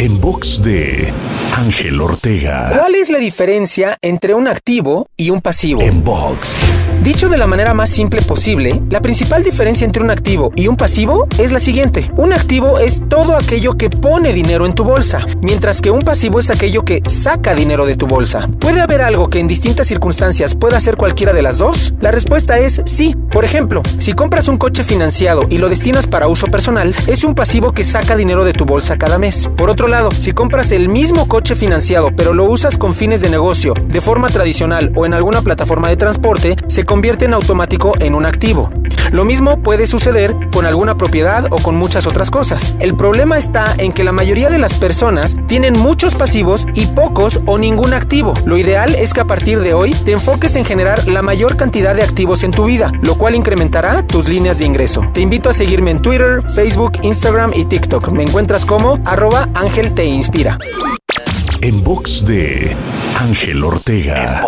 En box de Ángel Ortega. ¿Cuál es la diferencia entre un activo y un pasivo? En box. Dicho de la manera más simple posible, la principal diferencia entre un activo y un pasivo es la siguiente. Un activo es todo aquello que pone dinero en tu bolsa, mientras que un pasivo es aquello que saca dinero de tu bolsa. ¿Puede haber algo que en distintas circunstancias pueda ser cualquiera de las dos? La respuesta es sí. Por ejemplo, si compras un coche financiado y lo destinas para uso personal, es un pasivo que saca dinero de tu bolsa cada mes. Por otro lado, si compras el mismo coche financiado pero lo usas con fines de negocio, de forma tradicional o en alguna plataforma de transporte, se convierte en automático en un activo. Lo mismo puede suceder con alguna propiedad o con muchas otras cosas. El problema está en que la mayoría de las personas tienen muchos pasivos y pocos o ningún activo. Lo ideal es que a partir de hoy te enfoques en generar la mayor cantidad de activos en tu vida, lo cual incrementará tus líneas de ingreso. Te invito a seguirme en Twitter, Facebook, Instagram y TikTok. Me encuentras como arroba Ángel Te Inspira. En box de Ángel Ortega.